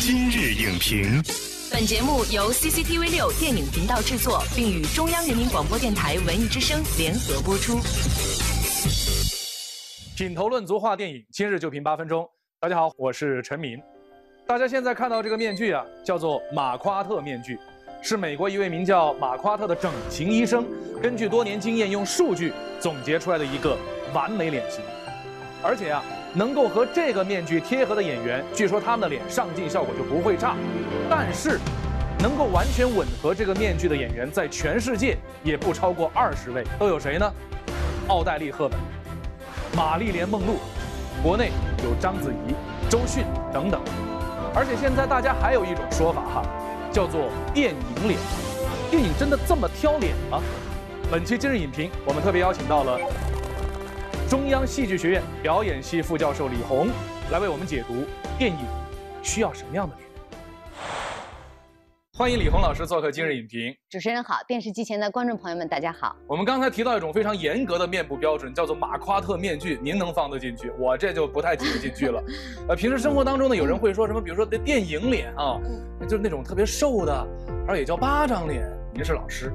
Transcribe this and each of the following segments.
今日影评，本节目由 CCTV 六电影频道制作，并与中央人民广播电台文艺之声联合播出。品头论足话电影，今日就评八分钟。大家好，我是陈明。大家现在看到这个面具啊，叫做马夸特面具，是美国一位名叫马夸特的整形医生根据多年经验用数据总结出来的一个完美脸型。而且啊，能够和这个面具贴合的演员，据说他们的脸上镜效果就不会差。但是，能够完全吻合这个面具的演员，在全世界也不超过二十位。都有谁呢？奥黛丽·赫本、玛丽莲·梦露，国内有章子怡、周迅等等。而且现在大家还有一种说法哈，叫做电影脸。电影真的这么挑脸吗？本期今日影评，我们特别邀请到了。中央戏剧学院表演系副教授李红来为我们解读电影需要什么样的脸。欢迎李红老师做客今日影评。主持人好，电视机前的观众朋友们大家好。我们刚才提到一种非常严格的面部标准，叫做马夸特面具，您能放得进去？我这就不太挤得进去了。呃，平时生活当中呢，有人会说什么？比如说那电影脸啊，就是那种特别瘦的，而也叫巴掌脸。您是老师。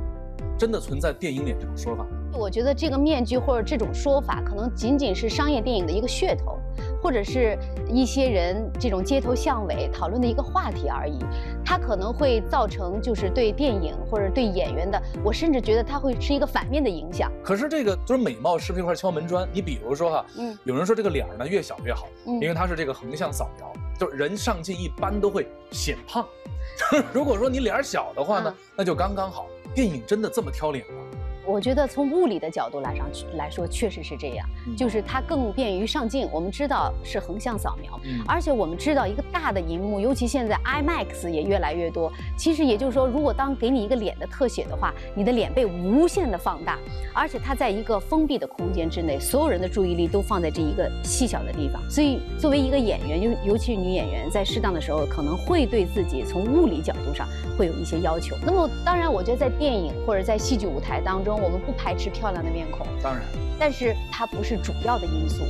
真的存在电影脸这种说法？我觉得这个面具或者这种说法，可能仅仅是商业电影的一个噱头，或者是一些人这种街头巷尾讨论的一个话题而已。它可能会造成就是对电影或者对演员的，我甚至觉得它会是一个反面的影响。可是这个就是美貌是不是一块敲门砖？你比如说哈，嗯，有人说这个脸呢越小越好，因为它是这个横向扫描，就是人上镜一般都会显胖。如果说你脸小的话呢，那就刚刚好。电影真的这么挑脸吗？我觉得从物理的角度来上去来说，确实是这样，就是它更便于上镜。我们知道是横向扫描，而且我们知道一个大的荧幕，尤其现在 IMAX 也越来越多。其实也就是说，如果当给你一个脸的特写的话，你的脸被无限的放大，而且它在一个封闭的空间之内，所有人的注意力都放在这一个细小的地方。所以，作为一个演员，尤尤其是女演员，在适当的时候，可能会对自己从物理角度上会有一些要求。那么，当然，我觉得在电影或者在戏剧舞台当中。我们不排斥漂亮的面孔，当然，但是它不是主要的因素。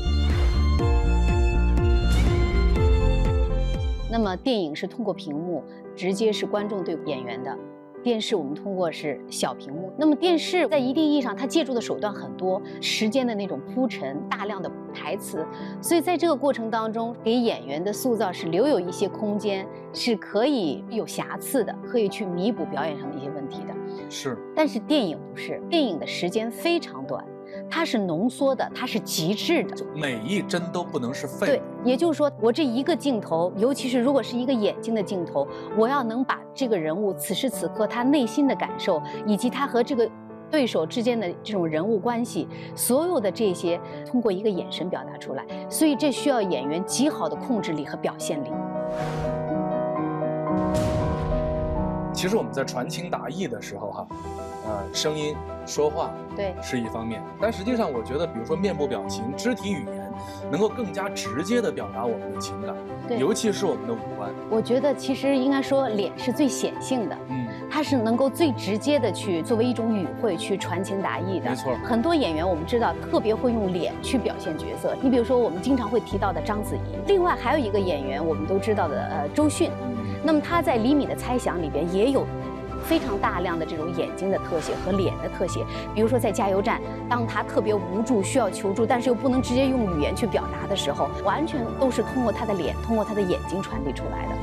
那么电影是通过屏幕，直接是观众对演员的；电视我们通过是小屏幕。那么电视在一定意义上，它借助的手段很多，时间的那种铺陈，大量的台词，所以在这个过程当中，给演员的塑造是留有一些空间，是可以有瑕疵的，可以去弥补表演上的一些问题的。是，但是电影不是，电影的时间非常短，它是浓缩的，它是极致的，每一帧都不能是废。对，也就是说，我这一个镜头，尤其是如果是一个眼睛的镜头，我要能把这个人物此时此刻他内心的感受，以及他和这个对手之间的这种人物关系，所有的这些，通过一个眼神表达出来，所以这需要演员极好的控制力和表现力。其实我们在传情达意的时候，哈，呃，声音说话对。是一方面，但实际上我觉得，比如说面部表情、肢体语言，能够更加直接的表达我们的情感，对，尤其是我们的五官。我觉得其实应该说脸是最显性的，嗯，它是能够最直接的去作为一种语汇去传情达意的。没错，很多演员我们知道特别会用脸去表现角色，你比如说我们经常会提到的章子怡，另外还有一个演员我们都知道的呃周迅。那么他在《厘米的猜想》里边也有非常大量的这种眼睛的特写和脸的特写，比如说在加油站，当他特别无助需要求助，但是又不能直接用语言去表达的时候，完全都是通过他的脸，通过他的眼睛传递出来的。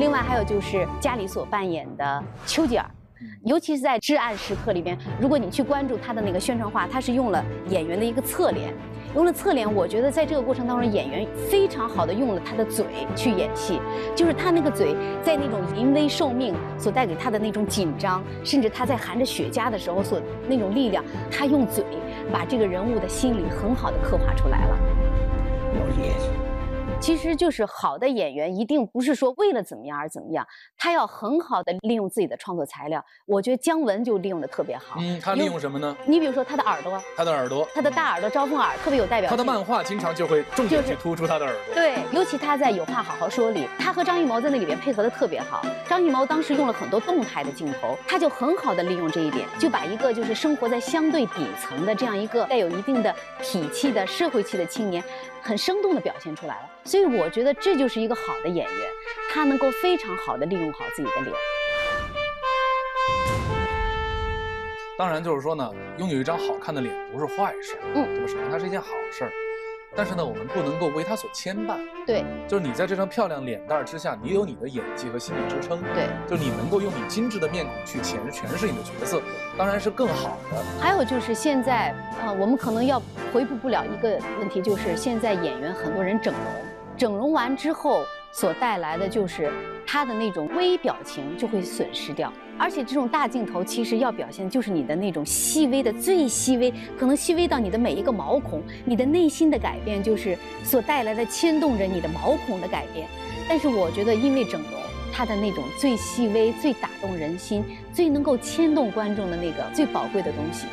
另外还有就是家里所扮演的丘吉尔。尤其是在至暗时刻里边，如果你去关注他的那个宣传画，他是用了演员的一个侧脸，用了侧脸。我觉得在这个过程当中，演员非常好的用了他的嘴去演戏，就是他那个嘴在那种临危受命所带给他的那种紧张，甚至他在含着雪茄的时候所那种力量，他用嘴把这个人物的心理很好的刻画出来了。其实就是好的演员，一定不是说为了怎么样而怎么样，他要很好的利用自己的创作材料。我觉得姜文就利用的特别好。嗯，他利用什么呢？你比如说他的耳朵，他的耳朵，他的大耳朵招风耳特别有代表性。他的漫画经常就会重点去突出他的耳朵。对，尤其他在《有话好好说》里，他和张艺谋在那里面配合的特别好。张艺谋当时用了很多动态的镜头，他就很好的利用这一点，就把一个就是生活在相对底层的这样一个带有一定的痞气的社会气的青年。很生动的表现出来了。所以我觉得这就是一个好的演员，他能够非常好的利用好自己的脸。当然，就是说呢，拥有一张好看的脸不是坏事，嗯，对吧？首先它是一件好事儿。但是呢，我们不能够为他所牵绊。对，就是你在这张漂亮脸蛋之下，你有你的演技和心理支撑。对，就是你能够用你精致的面孔去诠诠释你的角色，当然是更好的。还有就是现在，呃，我们可能要回避不了一个问题，就是现在演员很多人整容，整容完之后所带来的就是他的那种微表情就会损失掉。而且这种大镜头其实要表现就是你的那种细微的最细微，可能细微到你的每一个毛孔，你的内心的改变就是所带来的牵动着你的毛孔的改变。但是我觉得，因为整容，它的那种最细微、最打动人心、最能够牵动观众的那个最宝贵的东西，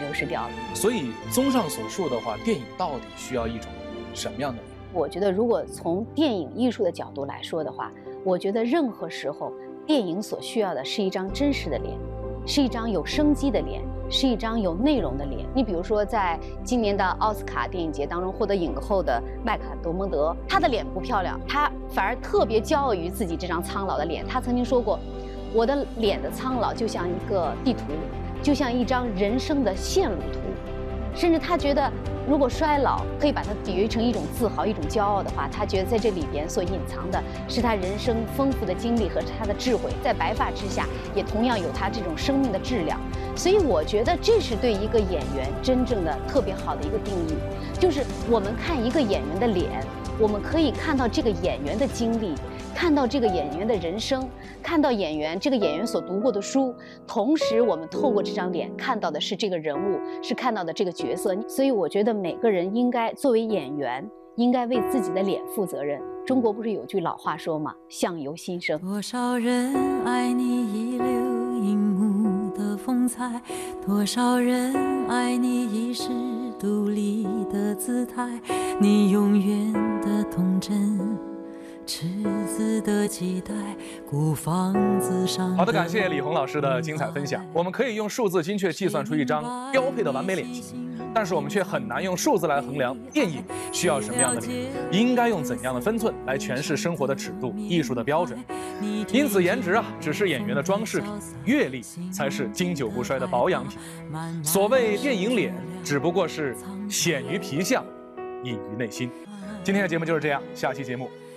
流失掉了。所以，综上所述的话，电影到底需要一种什么样的？我觉得，如果从电影艺术的角度来说的话，我觉得任何时候。电影所需要的是一张真实的脸，是一张有生机的脸，是一张有内容的脸。你比如说，在今年的奥斯卡电影节当中获得影后的麦卡多蒙德，他的脸不漂亮，他反而特别骄傲于自己这张苍老的脸。他曾经说过：“我的脸的苍老就像一个地图，就像一张人生的线路图。”甚至他觉得，如果衰老可以把它比喻成一种自豪、一种骄傲的话，他觉得在这里边所隐藏的是他人生丰富的经历和他的智慧，在白发之下也同样有他这种生命的质量。所以我觉得这是对一个演员真正的特别好的一个定义，就是我们看一个演员的脸，我们可以看到这个演员的经历。看到这个演员的人生，看到演员这个演员所读过的书，同时我们透过这张脸看到的是这个人物，是看到的这个角色。所以我觉得每个人应该作为演员，应该为自己的脸负责任。中国不是有句老话说吗？相由心生。多少人爱你遗留荧幕的风采，多少人爱你一时独立的姿态，你永远的童真。赤子的期待，孤芳自赏。好的，感谢李红老师的精彩分享。我们可以用数字精确计算出一张标配的完美脸型，但是我们却很难用数字来衡量电影需要什么样的脸，应该用怎样的分寸来诠释生活的尺度、艺术的标准。因此，颜值啊，只是演员的装饰品，阅历才是经久不衰的保养品。所谓电影脸，只不过是显于皮相，隐于内心。今天的节目就是这样，下期节目。